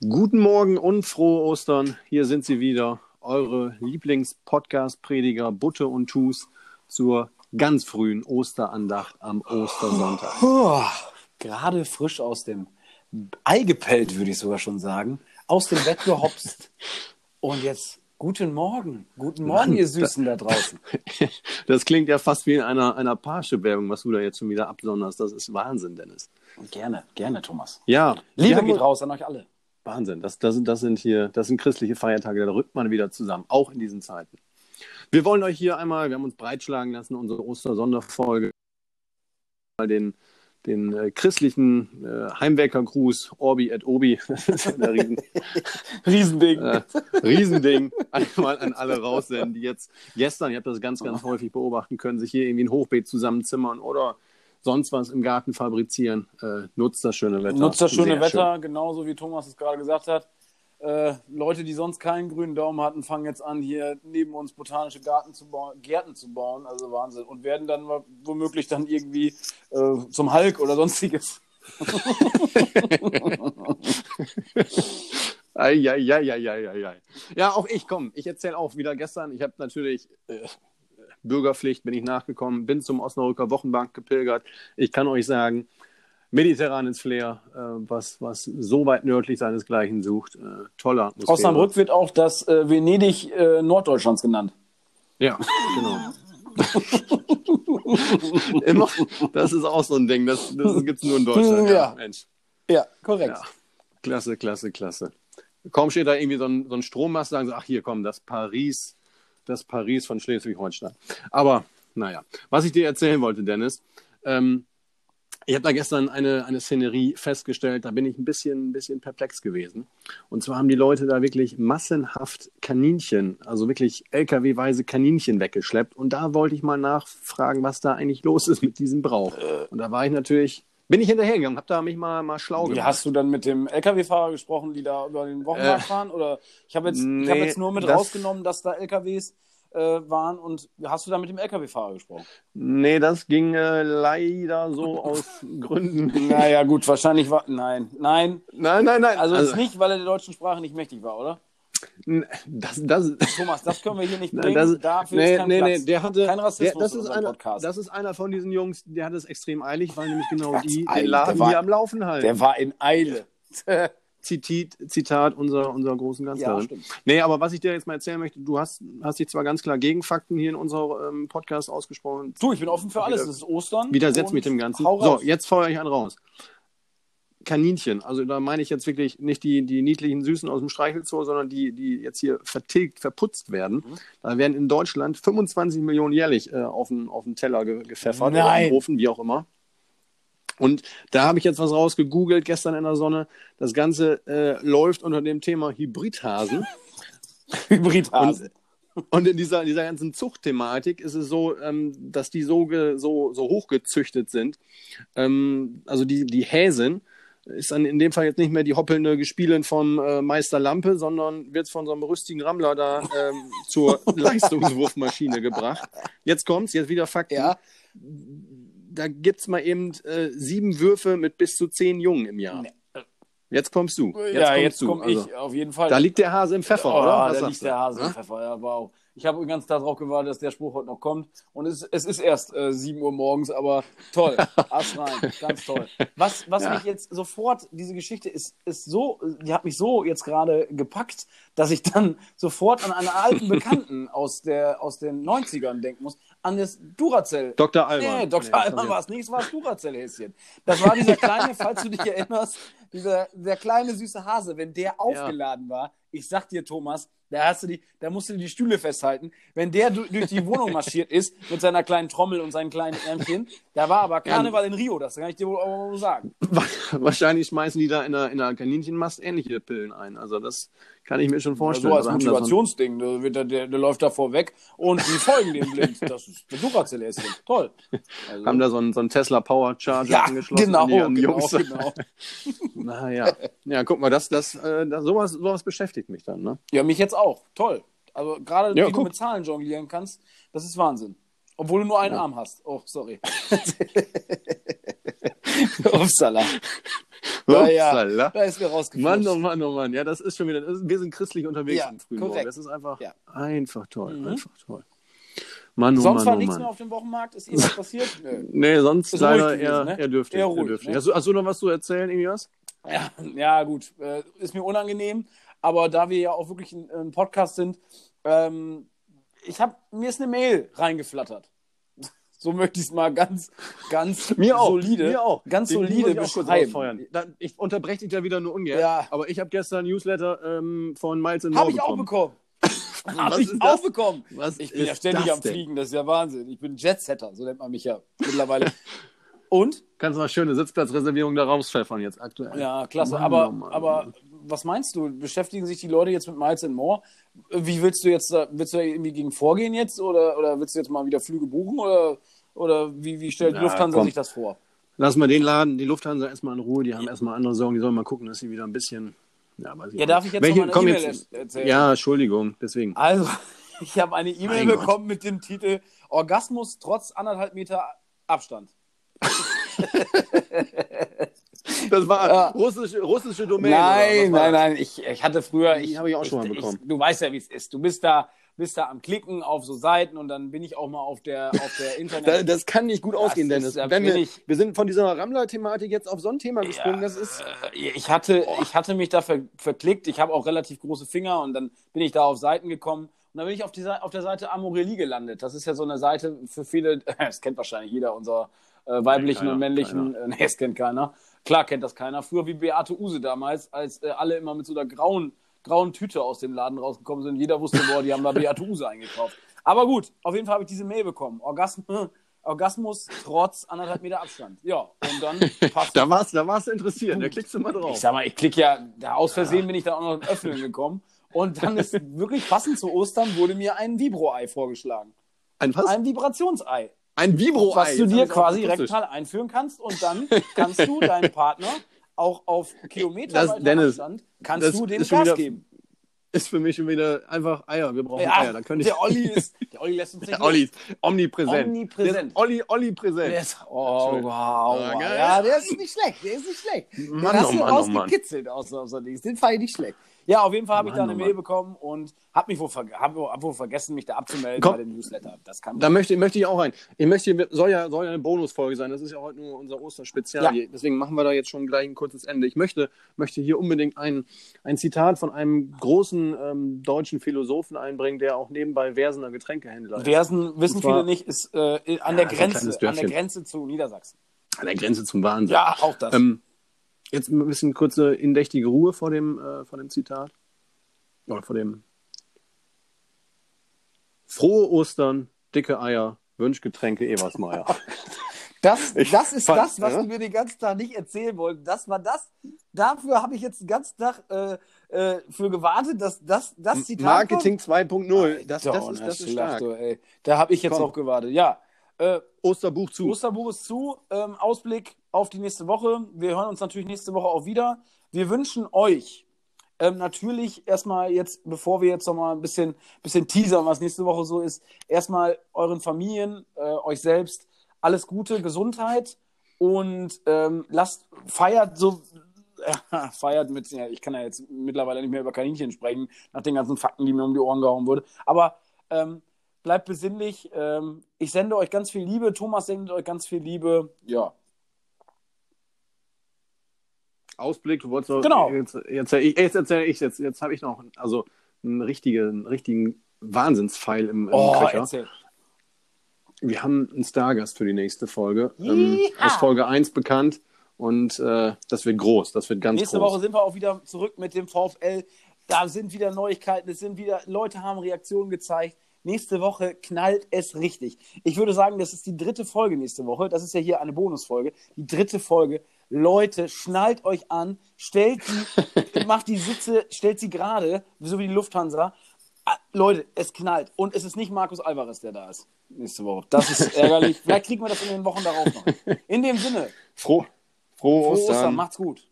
Guten Morgen und frohe Ostern. Hier sind sie wieder, eure Lieblings-Podcast-Prediger Butte und Tus zur ganz frühen Osterandacht am Ostersonntag. Puh, gerade frisch aus dem Ei gepellt, würde ich sogar schon sagen. Aus dem Bett gehopst. Und jetzt guten Morgen. Guten Morgen, Mann, ihr Süßen da draußen. Das klingt ja fast wie in einer, einer Parship-Werbung, was du da jetzt schon wieder absonderst. Das ist Wahnsinn, Dennis. Gerne, gerne, Thomas. Ja, Liebe geht raus an euch alle. Wahnsinn. Das, das, sind- das sind hier, das sind christliche Feiertage, da rückt man wieder zusammen, auch in diesen Zeiten. Wir wollen euch hier einmal, wir haben uns breitschlagen lassen, unsere Ostersonderfolge, mal den, den äh, christlichen äh, Heimwerker-Gruß, Orbi et Obi, das ist Riesen, Riesending. äh, Riesending, einmal an alle raussenden, die jetzt gestern, ihr habt das ganz, ganz häufig beobachten können, sich hier irgendwie ein Hochbeet zusammenzimmern oder sonst was im Garten fabrizieren. Äh, nutzt das schöne Wetter. Nutzt das schöne Sehr Wetter, genauso wie Thomas es gerade gesagt hat. Äh, Leute, die sonst keinen grünen Daumen hatten, fangen jetzt an, hier neben uns botanische Garten zu Gärten zu bauen. Also Wahnsinn. Und werden dann womöglich dann irgendwie äh, zum Hulk oder sonstiges. Eieieiei. Ja, auch ich, komm, ich erzähle auch wieder gestern. Ich habe natürlich äh, Bürgerpflicht, bin ich nachgekommen, bin zum Osnabrücker Wochenbank gepilgert. Ich kann euch sagen, mediterranes Flair, äh, was, was so weit nördlich seinesgleichen sucht. Äh, tolle Atmosphäre. Osnabrück wird auch das äh, Venedig äh, Norddeutschlands genannt. Ja, genau. Immer, das ist auch so ein Ding, das, das gibt es nur in Deutschland. Ja. Mensch. Ja, korrekt. Ja, klasse, klasse, klasse. Kaum steht da irgendwie so ein, so ein Strommast, sagen sie, ach hier, komm, das Paris, das Paris von Schleswig-Holstein. Aber, naja, was ich dir erzählen wollte, Dennis, ähm, ich habe da gestern eine, eine Szenerie festgestellt, da bin ich ein bisschen, ein bisschen perplex gewesen. Und zwar haben die Leute da wirklich massenhaft Kaninchen, also wirklich LKW-weise Kaninchen weggeschleppt. Und da wollte ich mal nachfragen, was da eigentlich los ist mit diesem Brauch. Und da war ich natürlich, bin ich hinterhergegangen, habe da mich mal, mal schlau Wie, gemacht. hast du dann mit dem LKW-Fahrer gesprochen, die da über den Wochenmarkt Äh, fahren? Oder ich habe jetzt, ich nee, hab jetzt nur mit das- rausgenommen, dass da LKWs äh, waren. Und hast du da mit dem LKW-Fahrer gesprochen? Nee, das ging äh, leider so aus Gründen. Naja, gut, wahrscheinlich war. Nein, nein. Nein, nein, nein. Also, ist nicht, weil er der deutschen Sprache nicht mächtig war, oder? Das, das, Thomas, das können wir hier nicht bringen. das, Dafür nee, ist kein nee, Platz. nee, der hatte, kein der, Rassismus das, in ist einer, Podcast. das ist einer von diesen Jungs, der hat es extrem eilig, weil nämlich genau Ganz die den Laden der war- am Laufen halten. der war in Eile. Zitat, Zitat unserer, unserer großen ja, Kanzlerin. stimmt. nee, aber was ich dir jetzt mal erzählen möchte, du hast, hast dich zwar ganz klar gegen Fakten hier in unserem ähm, Podcast ausgesprochen, Du, ich bin offen für alles. Wieder- Es ist Ostern. widersetzt mich dem Ganzen. So, jetzt feuere ich einen raus. Kaninchen, also da meine ich jetzt wirklich nicht die, die niedlichen Süßen aus dem Streichelzoo, sondern die, die jetzt hier vertilgt, verputzt werden. Mhm. Da werden in Deutschland 25 Millionen jährlich äh, auf, den, auf den Teller ge gepfeffert oder Nein. im Ofen, wie auch immer. Und da habe ich jetzt was rausgegoogelt gestern in der Sonne. Das Ganze äh, läuft unter dem Thema Hybridhasen. Hybridhasen. Und in dieser, dieser ganzen Zuchtthematik ist es so, ähm, dass die so, ge, so, so hochgezüchtet sind. Ähm, also die, die Häsin ist dann in dem Fall jetzt nicht mehr die hoppelnde Gespielin vom äh, Meister Lampe, sondern wird von so einem rüstigen Rammler da ähm, zur Leistungswurfmaschine gebracht. Jetzt kommt's, jetzt wieder Fakten. Ja. Da gibt's mal eben äh, sieben Würfe mit bis zu zehn Jungen im Jahr. Nee. Jetzt kommst du. Jetzt ja, kommst jetzt du. komme Also, ich auf jeden Fall. Da liegt der Hase im Pfeffer, oh, oder? Was da liegt du? der Hase im? Pfeffer. Ja, wow. Ich habe ganz darauf gewartet, dass der Spruch heute noch kommt. Und es, es ist erst äh, 7 Uhr morgens, aber toll. Ass rein. Ganz toll. Was, was Ja. mich jetzt sofort, diese Geschichte ist, ist so, die hat mich so jetzt gerade gepackt, dass ich dann sofort an einen alten Bekannten aus, der, aus den 90ern denken muss. Das Duracell. Dr. Alban. Nee, Dr. Nee, sorry. war es nicht, es war das Duracell-Häschen. Das war dieser kleine, falls du dich erinnerst, dieser, der kleine süße Hase, wenn der aufgeladen war, ich sag dir, Thomas, da hast du die, da musst du die Stühle festhalten. Wenn der du, durch die Wohnung marschiert ist mit seiner kleinen Trommel und seinen kleinen Ärmchen, da war aber Karneval in Rio, das kann ich dir wohl auch sagen. Wahrscheinlich schmeißen die da in einer, in einer Kaninchenmast ähnliche Pillen ein. Also das kann ich mir schon vorstellen. so als da so ein- Motivationsding, der, der, der, der läuft da vorweg und die folgen dem blind. Das ist der Duracell-Häschen. Toll. Also, haben da so einen, so einen Tesla Power Charger ja, angeschlossen. genau, an die, genau, Jungs. genau. Naja. Ja, guck mal, das, das, äh, das, sowas, sowas beschäftigt mich dann. Ne? Ja, mich jetzt auch. Toll. Also gerade Ja, wie du guck. mit Zahlen jonglieren kannst, das ist Wahnsinn. Obwohl du nur einen Arm hast. Oh, sorry. Upsala. Naja, da ist mir rausgeflutscht. Mann, oh Mann, oh Mann. Ja, das ist schon wieder. Wir sind christlich unterwegs Ja, am frühen korrekt. Morgen. Das ist einfach, Ja. einfach toll. Mhm. Einfach toll. Mann, oh Sonst Mann, war oh nichts Mann. mehr auf dem Wochenmarkt? Ist irgendwas passiert? Nö. Nee, sonst Ist leider gewesen, eher, ne? eher dürftig. Eher Eher ruhig, dürftig. ne? Hast, du, hast du noch was zu erzählen, irgendwas? Ja, ja gut. Äh, ist mir unangenehm. Aber da wir ja auch wirklich ein, ein Podcast sind, ähm, ich habe mir ist eine Mail reingeflattert. So möchte ich es mal ganz, ganz solide, Mir auch. ganz Den solide ich auch beschreiben. Da, ich unterbreche dich ja wieder nur ungern. Ja. Aber ich habe gestern ein Newsletter ähm, von Miles and Habe ich auch bekommen. Habe ich auch bekommen. Was Ich bin ja ständig am denn? Fliegen, das ist ja Wahnsinn. Ich bin Jetsetter, so nennt man mich ja mittlerweile. Und? Kannst du mal schöne Sitzplatzreservierung da rauspfeffern jetzt aktuell. Ja, klasse. Mann, aber, oh Mann. aber was meinst du? Beschäftigen sich die Leute jetzt mit Miles and More? Wie willst du jetzt da, willst du da irgendwie gegen vorgehen jetzt oder, oder willst du jetzt mal wieder Flüge buchen oder, oder wie, wie stellt Na, Lufthansa komm. sich das vor? Lass mal den Laden, die Lufthansa erstmal in Ruhe, die haben erstmal andere Sorgen, die sollen mal gucken, dass sie wieder ein bisschen. Ja, weiß ich Ja, darf nicht. ich jetzt Welche, noch mal eine E-Mail jetzt, er- erzählen? Ja, Entschuldigung, deswegen. Also, ich habe eine E-Mail Mein Gott. bekommen mit dem Titel Orgasmus trotz anderthalb Meter Abstand. Das war Ja. russische, russische Domain. Nein, nein, nein. Ich, ich hatte früher. Die Ich, habe ich auch schon mal ich, bekommen. Ich, du weißt ja, wie es ist. Du bist da, bist da am Klicken auf so Seiten und dann bin ich auch mal auf der, auf der Internet. Das, das kann nicht gut ausgehen, ist- Dennis. da Wenn wir, ich- wir sind von dieser Rammler-Thematik jetzt auf so ein Thema gesprungen, das ist. Ich hatte, ich hatte mich da ver, verklickt. Ich habe auch relativ große Finger und dann bin ich da auf Seiten gekommen. Und dann bin ich auf, die, auf der Seite Amorelie gelandet. Das ist ja so eine Seite für viele, das kennt wahrscheinlich jeder unserer äh, weiblichen keiner, und männlichen, äh, nee, das kennt keiner. Klar kennt das keiner. Früher wie Beate Use damals, als äh, alle immer mit so einer grauen, grauen Tüte aus dem Laden rausgekommen sind. Jeder wusste, boah, die haben da Beate Use eingekauft. Aber gut, auf jeden Fall habe ich diese Mail bekommen. Orgasmus, Orgasmus trotz anderthalb Meter Abstand. Ja, und dann passt Da warst, da warst du interessiert, da klickst du mal drauf. ich sag mal, ich klicke ja, da aus Versehen bin ich da auch noch im Öffnen gekommen. Und dann ist wirklich passend zu Ostern wurde mir ein Vibro-Ei vorgeschlagen. Ein was? Ein Vibrationsei. Ein Vibro-Ei. Was du dir quasi rektal einführen kannst und dann kannst du deinem Partner auch auf Kilometer Das- Dennis, Abstand kannst du dem Gas wieder- geben. Ist für mich wieder einfach Eier. Wir brauchen Ja, Eier. Da könnte ich. der Olli ist, der Olli lässt uns nicht Der Olli ist omnipräsent. Omnipräsent. Olli, Olli präsent. Der ist, oh, Entschuldigung. wow. Ah. Ja, der ist nicht schlecht. Der ist nicht schlecht. Den Mann, hast oh du Mann, oh Mann. rausgekitzelt aus, aus Dings. Den fand ich nicht schlecht. Ja, auf jeden Fall habe ich da eine Mail bekommen und habe mich wohl, ver hab, hab wohl vergessen, mich da abzumelden Komm. bei dem Newsletter. Das kann Da möchte, möchte ich auch rein. Ich möchte, soll ja, soll ja eine Bonusfolge sein. Das ist ja heute nur unser Osterspezial. Ja. Deswegen machen wir da jetzt schon gleich ein kurzes Ende. Ich möchte, möchte hier unbedingt ein, ein Zitat von einem großen ähm, deutschen Philosophen einbringen, der auch nebenbei Versener Getränkehändler ist. Versen, wissen zwar- viele nicht, ist äh, an, der ein kleines Grenze, an der. Grenze zu Niedersachsen. An der Grenze zum Wahnsinn. Ja, auch das. Ähm, jetzt ein bisschen kurze indächtige Ruhe vor dem, äh, vor dem Zitat. Oder vor dem. Frohe Ostern, dicke Eier, Wünschgetränke Eversmeier. Das, das ist fand- das, was ja? du mir den ganzen Tag nicht erzählen wolltest. Das war das. Dafür habe ich jetzt den ganzen Tag äh, äh, für gewartet, dass das, das Zitat Marketing 2.0. kommt. Das, das, ist, das ist stark. du. Da habe ich jetzt Komm. auch gewartet. Ja, äh, Osterbuch zu. Osterbuch ist zu. Ähm, Ausblick auf die nächste Woche. Wir hören uns natürlich nächste Woche auch wieder. Wir wünschen euch ähm, natürlich erstmal jetzt, bevor wir jetzt nochmal ein bisschen, bisschen teasern, was nächste Woche so ist, erstmal euren Familien, äh, euch selbst alles Gute, Gesundheit und ähm, lasst, feiert so, äh, feiert mit, ja, ich kann ja jetzt mittlerweile nicht mehr über Kaninchen sprechen, nach den ganzen Fakten, die mir um die Ohren gehauen wurden, aber ähm, bleibt besinnlich. Ähm, ich sende euch ganz viel Liebe. Thomas sendet euch ganz viel Liebe. Ja. Ausblick, du wolltest Genau. Jetzt, jetzt, jetzt erzähle ich jetzt, jetzt habe ich noch also einen richtigen, richtigen Wahnsinnspfeil im, im Oh, Köcher. erzähl. Wir haben einen Stargast für die nächste Folge. Ähm, aus Folge 1 bekannt. Und äh, das wird groß, das wird ganz Nächste groß. Woche sind wir auch wieder zurück mit dem VfL. Da sind wieder Neuigkeiten, es sind wieder, Leute haben Reaktionen gezeigt. Nächste Woche knallt es richtig. Ich würde sagen, das ist die dritte Folge nächste Woche. Das ist ja hier eine Bonusfolge. Die dritte Folge. Leute, schnallt euch an, stellt die, macht die Sitze, stellt sie gerade, so wie die Lufthansa. Ah, Leute, es knallt. Und es ist nicht Markus Alvarez, der da ist. Nächste Woche. Das ist ärgerlich. Vielleicht kriegen wir das in den Wochen darauf noch. In dem Sinne, Froh, frohe frohe Ostern. Ostern, macht's gut.